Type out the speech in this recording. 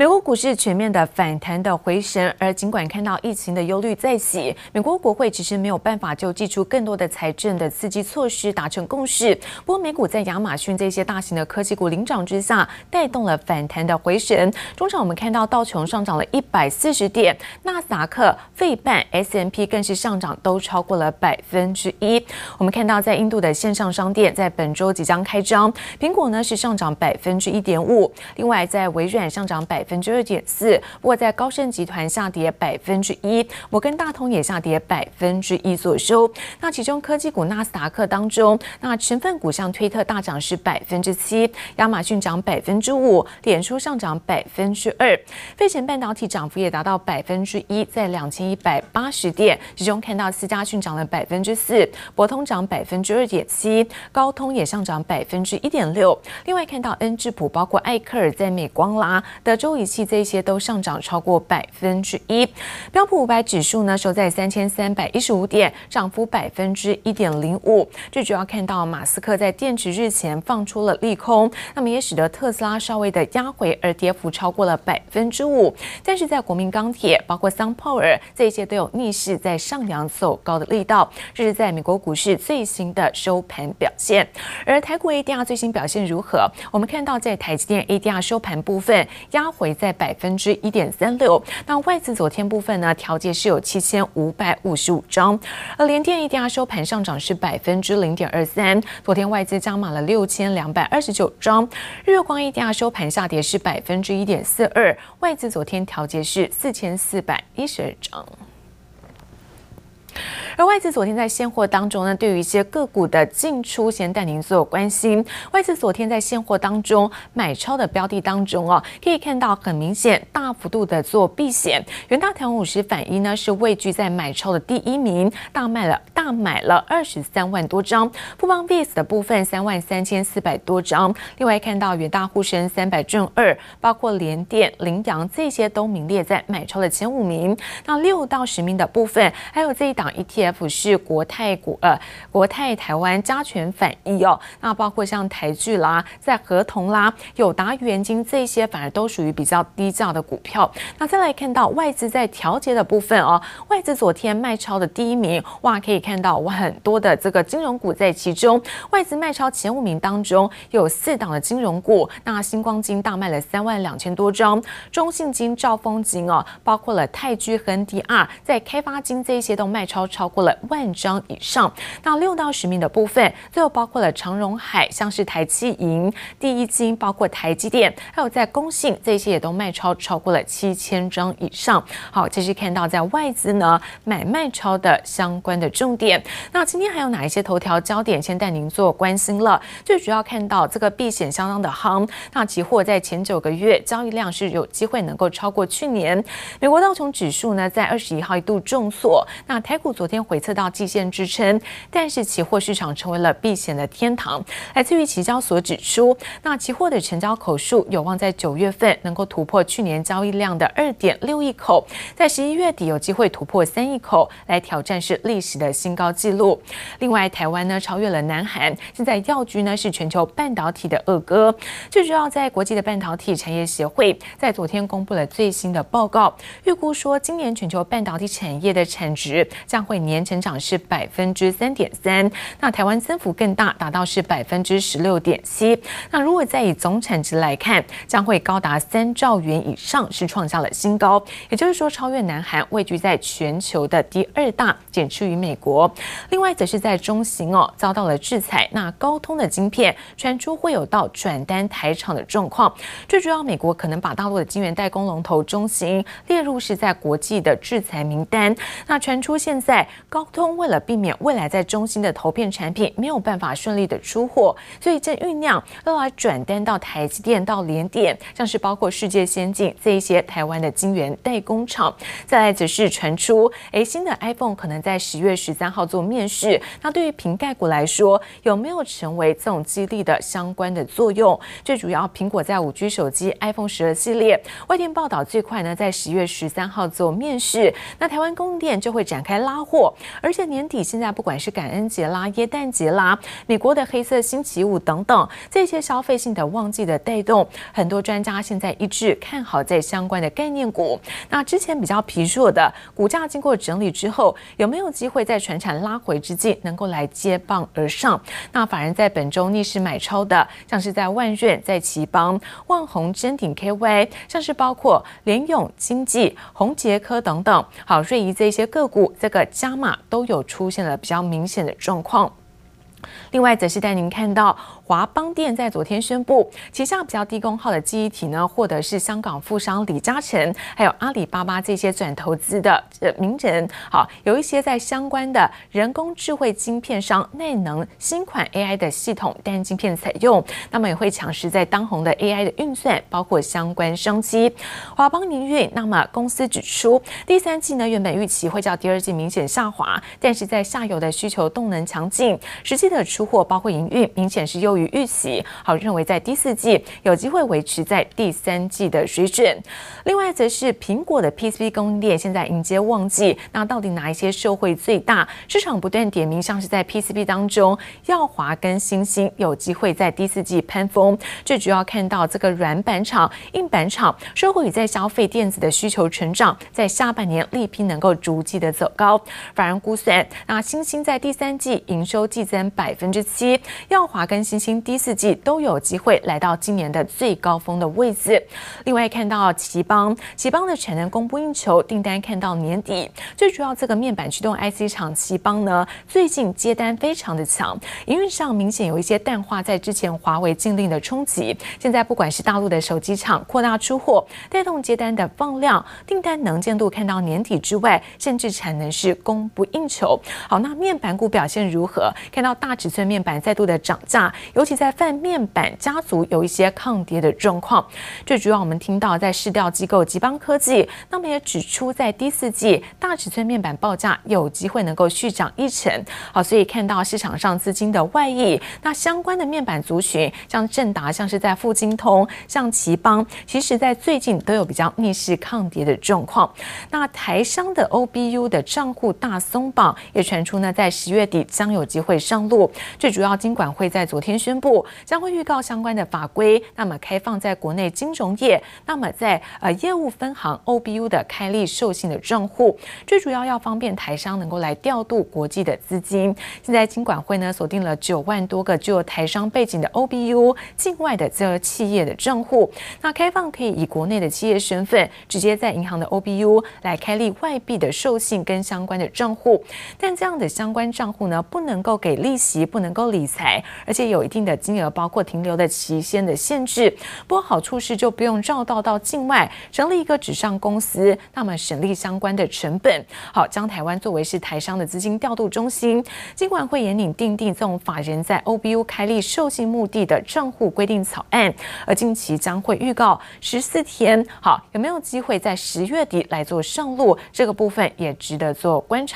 美国股市全面的反弹的回升，而尽管看到疫情的忧虑再起，美国国会其实没有办法就祭出更多的财政的刺激措施达成共识。不过，美股在亚马逊这些大型的科技股领涨之下，带动了反弹的回升。中场我们看到道琼上涨了一百四十点，纳斯达克、费半、S&P 更是上涨都超过了百分之一。我们看到在印度的线上商店在本周即将开张，苹果呢是上涨百分之一点五，另外在微软上涨百。百分之二点四，不过在高盛集团下跌百分之一，摩根大通也下跌百分之一所收。那其中科技股纳斯达克当中，那成分股像推特大涨是百分之七，亚马逊涨百分之五，脸书上涨百分之二，费城半导体涨幅也达到百分之一，在两千一百八十点。其中看到思佳讯涨了百分之四，博通涨百分之二点七，高通也上涨百分之一点六。另外看到恩智浦，包括艾克尔在美光啦，德州。仪器这些都上涨超过百分之一，标普五百指数呢收在三千三百一十五点，涨幅百分之一点零五。最主要看到马斯克在电池日前放出了利空，那么也使得特斯拉稍微的压回，而跌幅超过了百分之五。但是在国民钢铁、包括 SunPower 这些都有逆势在上扬走高的力道。这是在美国股市最新的收盘表现，而台股 ADR 最新表现如何？我们看到在台积电 ADR 收盘部分压回。在百分之一点三六，那外资昨天部分呢，调节是有七千五百五十五张，而联电 ADR 收盘上涨是百分之零点二三，昨天外资加码了六千两百二十九张，日光 ADR 收盘下跌是百分之一点四二，外资昨天调节是四千四百一十二张。而外资昨天在现货当中呢，对于一些个股的进出，先带您做关心。外资昨天在现货当中买超的标的当中哦，可以看到很明显大幅度的做避险。元大台湾五十反一呢是位居在买超的第一名，大卖了大买了二十三万多张。富邦 VIS 的部分三万三千四百多张。另外看到元大沪深三百正二，包括联电、凌阳这些都名列在买超的前五名。那六到十名的部分，还有这一档 ETF。F 是国泰股呃国泰台湾加权反一哦，那包括像台聚啦、在合同啦、友达元晶这些，反而都属于比较低价的股票。那再来看到外资在调节的部分哦，外资昨天卖超的第一名，哇，可以看到哇很多的这个金融股在其中，外资卖超前五名当中有四档的金融股，那新光金大卖了三万两千多张，中信金、兆丰金哦，包括了泰居、恒迪二，在开发金这一些都卖超超过。了万张以上，那六到十名的部分，最后包括了长荣海，像是台企银、第一金，包括台积电，还有在工信这些也都卖超超过了七千张以上。好，继续看到在外资呢买卖超的相关的重点。那今天还有哪一些头条焦点，先带您做关心了。最主要看到这个避险相当的夯，那期货在前九个月交易量是有机会能够超过去年。美国道琼指数呢在二十一号一度重挫，那台股昨天。回测到季线支撑，但是期货市场成为了避险的天堂。来自于期交所指出，那期货的成交口数有望在九月份能够突破去年交易量的二点六亿口，在十一月底有机会突破三亿口，来挑战是历史的新高纪录。另外，台湾呢超越了南韩，现在耀居呢是全球半导体的二哥。最主要在国际的半导体产业协会在昨天公布了最新的报告，预估说今年全球半导体产业的产值将会年。成长是百分之三点三，那台湾增幅更大，达到是百分之十六点七。那如果再以总产值来看，将会高达三兆元以上，是创下了新高。也就是说，超越南韩，位居在全球的第二大，仅次于美国。另外，则是在中芯哦遭到了制裁，那高通的晶片传出会有到转单台厂的状况。最主要，美国可能把大陆的晶圆代工龙头中芯列入是在国际的制裁名单。那传出现在。高通为了避免未来在中芯的投片产品没有办法顺利的出货，所以正酝酿要来转单到台积电、到联电，像是包括世界先进这一些台湾的晶圆代工厂。再来则是传出，诶，新的 iPhone 可能在十月十三号做面世。那对于瓶盖股来说，有没有成为这种激励的相关的作用？最主要，苹果在五 G 手机 iPhone 十二系列，外电报道最快呢在十月十三号做面世，那台湾供应链就会展开拉货。而且年底现在不管是感恩节啦、耶诞节啦、美国的黑色星期五等等这些消费性的旺季的带动，很多专家现在一致看好在相关的概念股。那之前比较疲弱的股价经过整理之后，有没有机会在全产拉回之际能够来接棒而上？那反而在本周逆势买超的，像是在万润、在奇邦、万宏、臻鼎 KY，像是包括联永、经济、宏杰科等等，好，瑞仪这些个股，这个加码都有出现了比较明显的状况。另外，则是带您看到。华邦电在昨天宣布，旗下比较低功耗的记忆体呢，获得是香港富商李嘉诚，还有阿里巴巴这些转投资的呃名人，好，有一些在相关的人工智慧晶片上，内能新款 AI 的系统单晶片采用，那么也会抢食在当红的 AI 的运算，包括相关商机。华邦营运，那么公司指出，第三季呢原本预期会较第二季明显下滑，但是在下游的需求动能强劲，实际的出货包括营运明显是优于。与预期好，认为在第四季有机会维持在第三季的水准。另外，则是苹果的 PCB 供应链现在迎接旺季，那到底哪一些受惠最大？市场不断点名，像是在 PCB 当中，耀华跟欣兴有机会在第四季攀峰。最主要看到这个软板厂、硬板厂，受惠于在消费电子的需求成长，在下半年力拼能够逐季的走高。法人估算，那欣兴在第三季营收季增百分之七，耀华跟星星第四季都有机会来到今年的最高峰的位置。另外看到奇邦，奇邦的产能供不应求，订单看到年底。最主要这个面板驱动 IC 厂奇邦呢，最近接单非常的强，营运上明显有一些淡化在之前华为禁令的冲击。现在不管是大陆的手机厂扩大出货，带动接单的放量，订单能见度看到年底之外，甚至产能是供不应求。好，那面板股表现如何？看到大尺寸面板再度的涨价。尤其在泛面板家族有一些抗跌的状况，最主要我们听到在市调机构集邦科技，那么也指出在第四季大尺寸面板报价有机会能够续涨一成。好，所以看到市场上资金的外溢，那相关的面板族群，像正达，像是在富晶通，像奇邦，其实在最近都有比较逆势抗跌的状况。那台商的 OBU 的账户大松绑，也传出呢，在十月底将有机会上路。最主要金管会在昨天宣。布将会预告相关的法规，那么开放在国内金融业，那么在呃业务分行 OBU 的开立授信的账户，最主要要方便台商能够来调度国际的资金。现在金管会呢锁定了九万多个具有台商背景的 OBU 境外的这个企业的账户，那开放可以以国内的企业身份直接在银行的 OBU 来开立外币的授信跟相关的账户，但这样的相关账户呢不能够给利息，不能够理财，而且有定。的金额包括停留的期限的限制，不过好处是就不用绕道到境外成立一个纸上公司，那么省力相关的成本。好，将台湾作为是台商的资金调度中心，尽管会严拟订定这种法人在 OBU 开立授信目的的账户规定草案，而近期将会预告十四天。好，有没有机会在十月底来做上路？这个部分也值得做观察。